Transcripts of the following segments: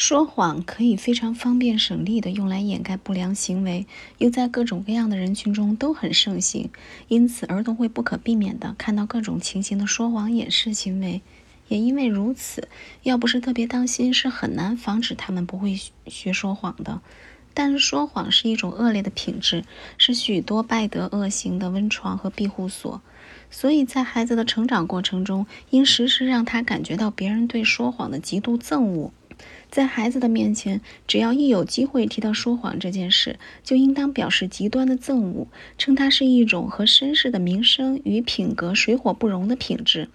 说谎可以非常方便省力的用来掩盖不良行为，又在各种各样的人群中都很盛行，因此儿童会不可避免的看到各种情形的说谎掩饰行为。也因为如此，要不是特别当心，是很难防止他们不会学说谎的。但是说谎是一种恶劣的品质，是许多败德恶行的温床和庇护所。所以在孩子的成长过程中，应时时让他感觉到别人对说谎的极度憎恶。在孩子的面前，只要一有机会提到说谎这件事，就应当表示极端的憎恶，称它是一种和绅士的名声与品格水火不容的品质。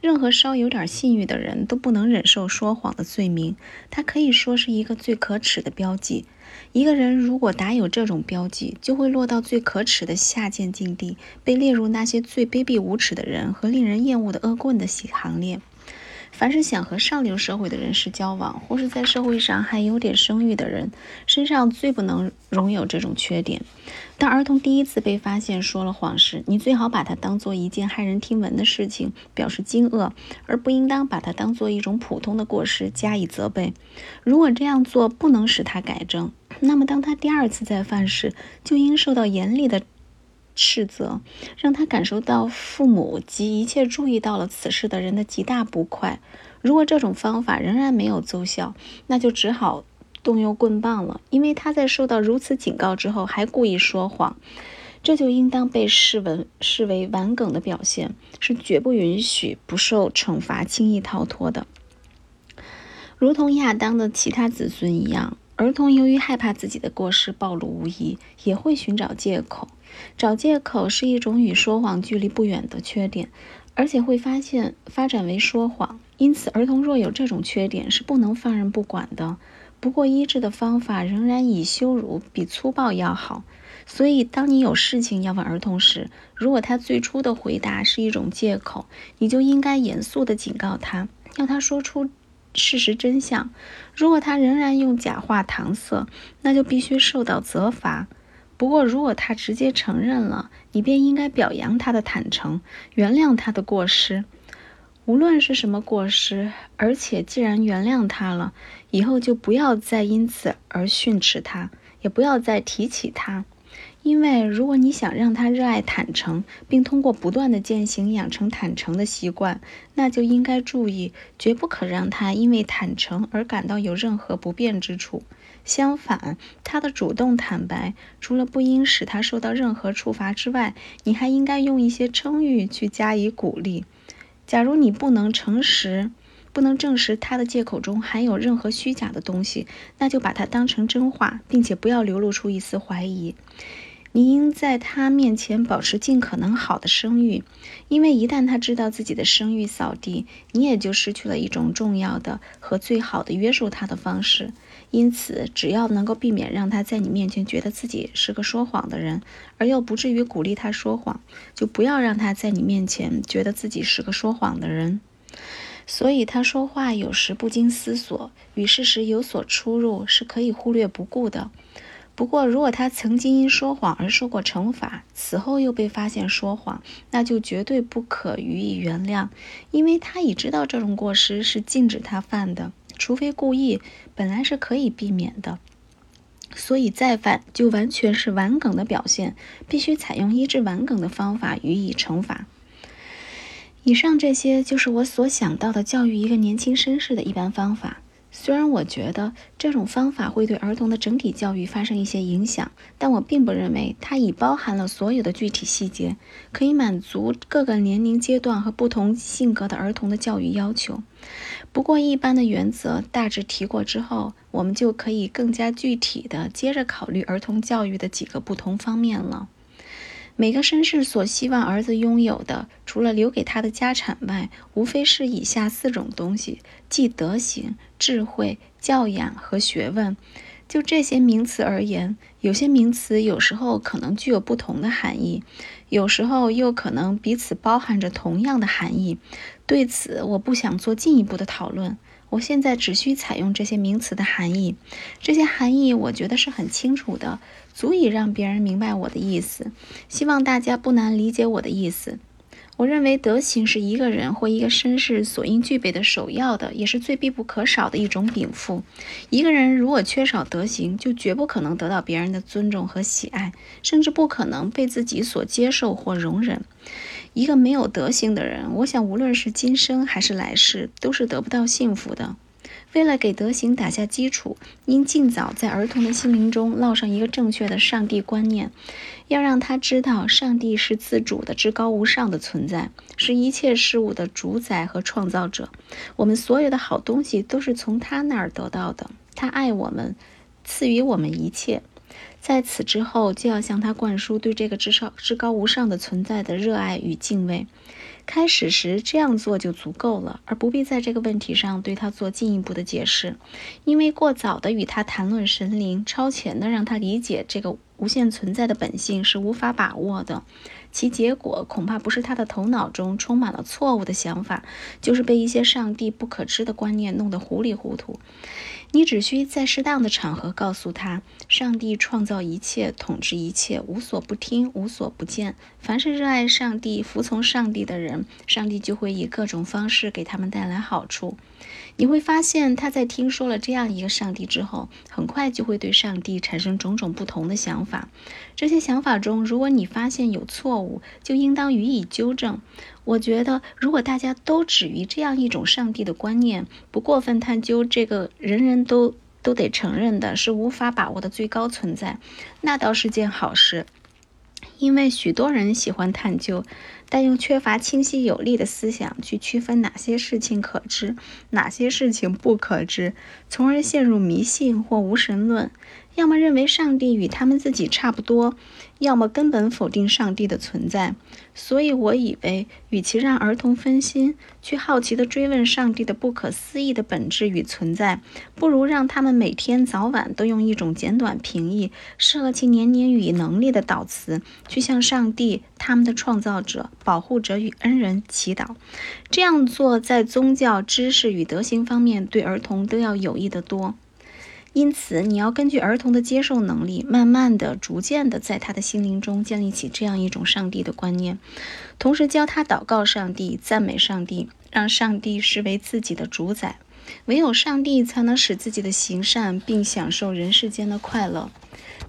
任何稍有点信誉的人都不能忍受说谎的罪名，它可以说是一个最可耻的标记。一个人如果打有这种标记，就会落到最可耻的下贱境地，被列入那些最卑鄙无耻的人和令人厌恶的恶棍的行列。凡是想和上流社会的人士交往，或是在社会上还有点声誉的人，身上最不能容有这种缺点。当儿童第一次被发现说了谎时，你最好把它当做一件骇人听闻的事情，表示惊愕，而不应当把它当做一种普通的过失加以责备。如果这样做不能使他改正，那么当他第二次再犯时，就应受到严厉的。斥责，让他感受到父母及一切注意到了此事的人的极大不快。如果这种方法仍然没有奏效，那就只好动用棍棒了。因为他在受到如此警告之后还故意说谎，这就应当被视为视为顽梗的表现，是绝不允许不受惩罚、轻易逃脱的。如同亚当的其他子孙一样。儿童由于害怕自己的过失暴露无遗，也会寻找借口。找借口是一种与说谎距离不远的缺点，而且会发现发展为说谎。因此，儿童若有这种缺点，是不能放任不管的。不过，医治的方法仍然以羞辱比粗暴要好。所以，当你有事情要问儿童时，如果他最初的回答是一种借口，你就应该严肃地警告他，要他说出。事实真相，如果他仍然用假话搪塞，那就必须受到责罚。不过，如果他直接承认了，你便应该表扬他的坦诚，原谅他的过失，无论是什么过失。而且，既然原谅他了，以后就不要再因此而训斥他，也不要再提起他。因为，如果你想让他热爱坦诚，并通过不断的践行养成坦诚的习惯，那就应该注意，绝不可让他因为坦诚而感到有任何不便之处。相反，他的主动坦白，除了不应使他受到任何处罚之外，你还应该用一些称誉去加以鼓励。假如你不能诚实，不能证实他的借口中含有任何虚假的东西，那就把它当成真话，并且不要流露出一丝怀疑。你应在他面前保持尽可能好的声誉，因为一旦他知道自己的声誉扫地，你也就失去了一种重要的和最好的约束他的方式。因此，只要能够避免让他在你面前觉得自己是个说谎的人，而又不至于鼓励他说谎，就不要让他在你面前觉得自己是个说谎的人。所以，他说话有时不经思索，与事实有所出入，是可以忽略不顾的。不过，如果他曾经因说谎而受过惩罚，此后又被发现说谎，那就绝对不可予以原谅，因为他已知道这种过失是禁止他犯的，除非故意，本来是可以避免的。所以再犯就完全是顽梗的表现，必须采用医治顽梗的方法予以惩罚。以上这些就是我所想到的教育一个年轻绅士的一般方法。虽然我觉得这种方法会对儿童的整体教育发生一些影响，但我并不认为它已包含了所有的具体细节，可以满足各个年龄阶段和不同性格的儿童的教育要求。不过，一般的原则大致提过之后，我们就可以更加具体的接着考虑儿童教育的几个不同方面了。每个绅士所希望儿子拥有的，除了留给他的家产外，无非是以下四种东西：即德行、智慧、教养和学问。就这些名词而言，有些名词有时候可能具有不同的含义，有时候又可能彼此包含着同样的含义。对此，我不想做进一步的讨论。我现在只需采用这些名词的含义，这些含义我觉得是很清楚的，足以让别人明白我的意思。希望大家不难理解我的意思。我认为德行是一个人或一个绅士所应具备的首要的，也是最必不可少的一种禀赋。一个人如果缺少德行，就绝不可能得到别人的尊重和喜爱，甚至不可能被自己所接受或容忍。一个没有德行的人，我想无论是今生还是来世，都是得不到幸福的。为了给德行打下基础，应尽早在儿童的心灵中烙上一个正确的上帝观念，要让他知道，上帝是自主的、至高无上的存在，是一切事物的主宰和创造者。我们所有的好东西都是从他那儿得到的。他爱我们，赐予我们一切。在此之后，就要向他灌输对这个至少至高无上的存在的热爱与敬畏。开始时这样做就足够了，而不必在这个问题上对他做进一步的解释，因为过早的与他谈论神灵，超前的让他理解这个无限存在的本性是无法把握的，其结果恐怕不是他的头脑中充满了错误的想法，就是被一些上帝不可知的观念弄得糊里糊涂。你只需在适当的场合告诉他：上帝创造一切，统治一切，无所不听，无所不见。凡是热爱上帝、服从上帝的人，上帝就会以各种方式给他们带来好处。你会发现，他在听说了这样一个上帝之后，很快就会对上帝产生种种不同的想法。这些想法中，如果你发现有错误，就应当予以纠正。我觉得，如果大家都止于这样一种上帝的观念，不过分探究这个人人都都得承认的是无法把握的最高存在，那倒是件好事。因为许多人喜欢探究，但又缺乏清晰有力的思想去区分哪些事情可知，哪些事情不可知，从而陷入迷信或无神论。要么认为上帝与他们自己差不多，要么根本否定上帝的存在。所以，我以为，与其让儿童分心，去好奇地追问上帝的不可思议的本质与存在，不如让他们每天早晚都用一种简短平易、适合其年龄与能力的祷词，去向上帝、他们的创造者、保护者与恩人祈祷。这样做，在宗教知识与德行方面，对儿童都要有益得多。因此，你要根据儿童的接受能力，慢慢的、逐渐的，在他的心灵中建立起这样一种上帝的观念，同时教他祷告上帝、赞美上帝，让上帝视为自己的主宰。唯有上帝才能使自己的行善，并享受人世间的快乐。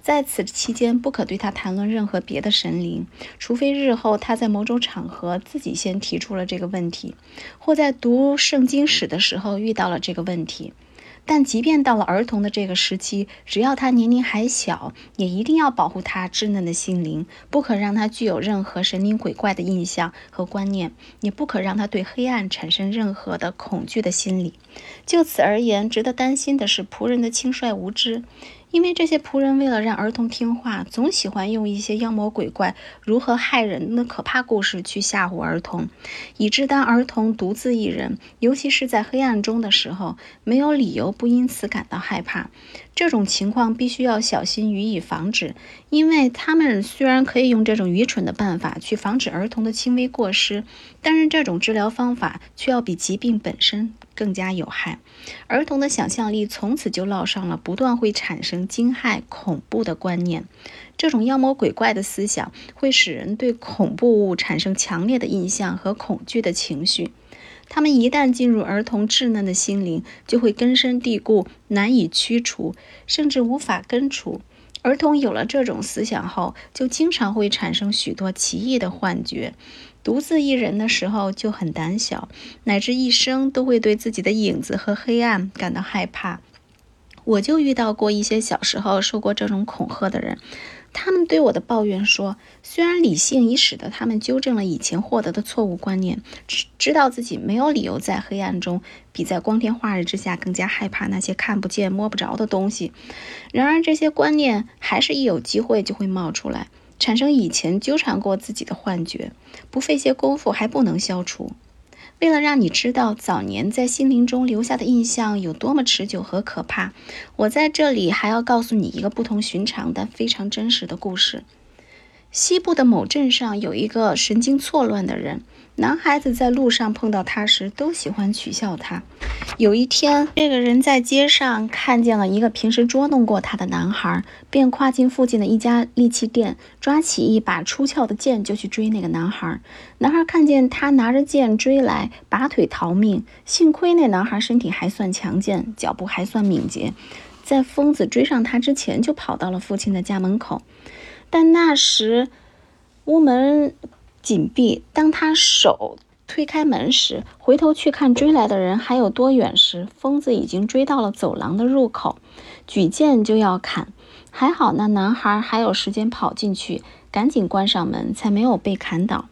在此期间，不可对他谈论任何别的神灵，除非日后他在某种场合自己先提出了这个问题，或在读圣经史的时候遇到了这个问题。但即便到了儿童的这个时期，只要他年龄还小，也一定要保护他稚嫩的心灵，不可让他具有任何神灵鬼怪的印象和观念，也不可让他对黑暗产生任何的恐惧的心理。就此而言，值得担心的是仆人的轻率无知。因为这些仆人为了让儿童听话，总喜欢用一些妖魔鬼怪如何害人的可怕故事去吓唬儿童，以致当儿童独自一人，尤其是在黑暗中的时候，没有理由不因此感到害怕。这种情况必须要小心予以防止，因为他们虽然可以用这种愚蠢的办法去防止儿童的轻微过失，但是这种治疗方法却要比疾病本身。更加有害，儿童的想象力从此就烙上了不断会产生惊骇、恐怖的观念。这种妖魔鬼怪的思想会使人对恐怖物产生强烈的印象和恐惧的情绪。他们一旦进入儿童稚嫩的心灵，就会根深蒂固、难以驱除，甚至无法根除。儿童有了这种思想后，就经常会产生许多奇异的幻觉。独自一人的时候就很胆小，乃至一生都会对自己的影子和黑暗感到害怕。我就遇到过一些小时候受过这种恐吓的人，他们对我的抱怨说，虽然理性已使得他们纠正了以前获得的错误观念，知知道自己没有理由在黑暗中比在光天化日之下更加害怕那些看不见摸不着的东西，然而这些观念还是一有机会就会冒出来。产生以前纠缠过自己的幻觉，不费些功夫还不能消除。为了让你知道早年在心灵中留下的印象有多么持久和可怕，我在这里还要告诉你一个不同寻常但非常真实的故事。西部的某镇上有一个神经错乱的人。男孩子在路上碰到他时，都喜欢取笑他。有一天，这个人在街上看见了一个平时捉弄过他的男孩，便跨进附近的一家利器店，抓起一把出鞘的剑就去追那个男孩。男孩看见他拿着剑追来，拔腿逃命。幸亏那男孩身体还算强健，脚步还算敏捷，在疯子追上他之前就跑到了父亲的家门口。但那时屋门。紧闭。当他手推开门时，回头去看追来的人还有多远时，疯子已经追到了走廊的入口，举剑就要砍。还好那男孩还有时间跑进去，赶紧关上门，才没有被砍倒。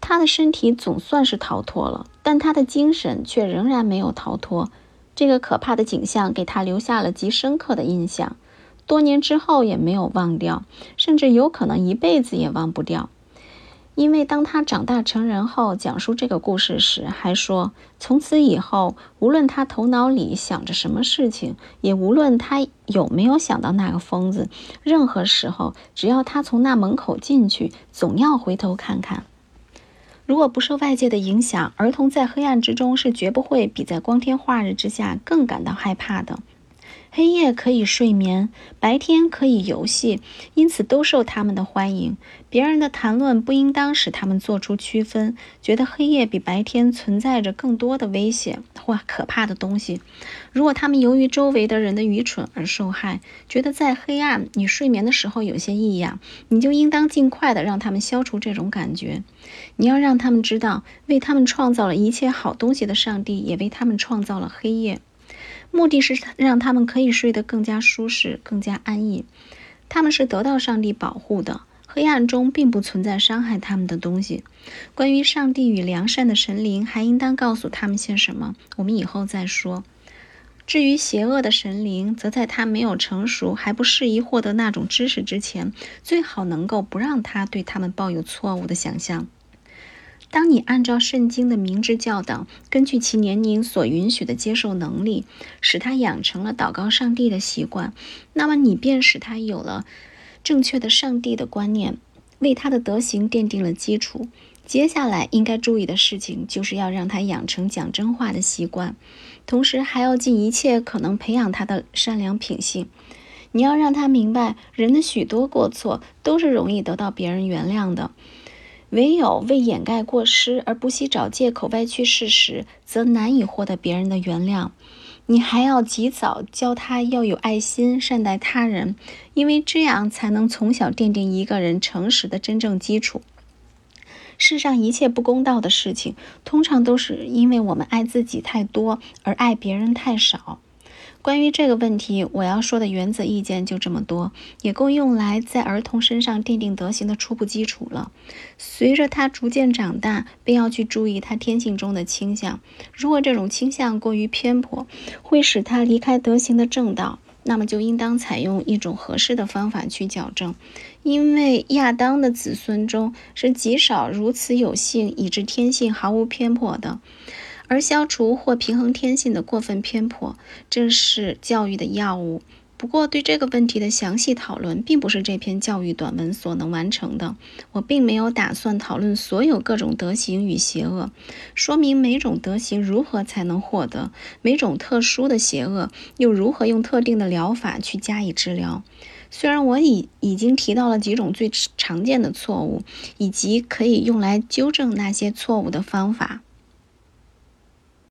他的身体总算是逃脱了，但他的精神却仍然没有逃脱。这个可怕的景象给他留下了极深刻的印象，多年之后也没有忘掉，甚至有可能一辈子也忘不掉。因为当他长大成人后，讲述这个故事时，还说从此以后，无论他头脑里想着什么事情，也无论他有没有想到那个疯子，任何时候，只要他从那门口进去，总要回头看看。如果不受外界的影响，儿童在黑暗之中是绝不会比在光天化日之下更感到害怕的。黑夜可以睡眠，白天可以游戏，因此都受他们的欢迎。别人的谈论不应当使他们做出区分，觉得黑夜比白天存在着更多的危险或可怕的东西。如果他们由于周围的人的愚蠢而受害，觉得在黑暗你睡眠的时候有些异样，你就应当尽快的让他们消除这种感觉。你要让他们知道，为他们创造了一切好东西的上帝也为他们创造了黑夜。目的是让他们可以睡得更加舒适、更加安逸。他们是得到上帝保护的，黑暗中并不存在伤害他们的东西。关于上帝与良善的神灵，还应当告诉他们些什么？我们以后再说。至于邪恶的神灵，则在他没有成熟、还不适宜获得那种知识之前，最好能够不让他对他们抱有错误的想象。当你按照圣经的明智教导，根据其年龄所允许的接受能力，使他养成了祷告上帝的习惯，那么你便使他有了正确的上帝的观念，为他的德行奠定了基础。接下来应该注意的事情，就是要让他养成讲真话的习惯，同时还要尽一切可能培养他的善良品性。你要让他明白，人的许多过错都是容易得到别人原谅的。唯有为掩盖过失而不惜找借口歪曲事实，则难以获得别人的原谅。你还要及早教他要有爱心，善待他人，因为这样才能从小奠定一个人诚实的真正基础。世上一切不公道的事情，通常都是因为我们爱自己太多，而爱别人太少。关于这个问题，我要说的原则意见就这么多，也够用来在儿童身上奠定德行的初步基础了。随着他逐渐长大，便要去注意他天性中的倾向。如果这种倾向过于偏颇，会使他离开德行的正道，那么就应当采用一种合适的方法去矫正。因为亚当的子孙中是极少如此有幸，以致天性毫无偏颇的。而消除或平衡天性的过分偏颇，正是教育的要务。不过，对这个问题的详细讨论，并不是这篇教育短文所能完成的。我并没有打算讨论所有各种德行与邪恶，说明每种德行如何才能获得，每种特殊的邪恶又如何用特定的疗法去加以治疗。虽然我已已经提到了几种最常见的错误，以及可以用来纠正那些错误的方法。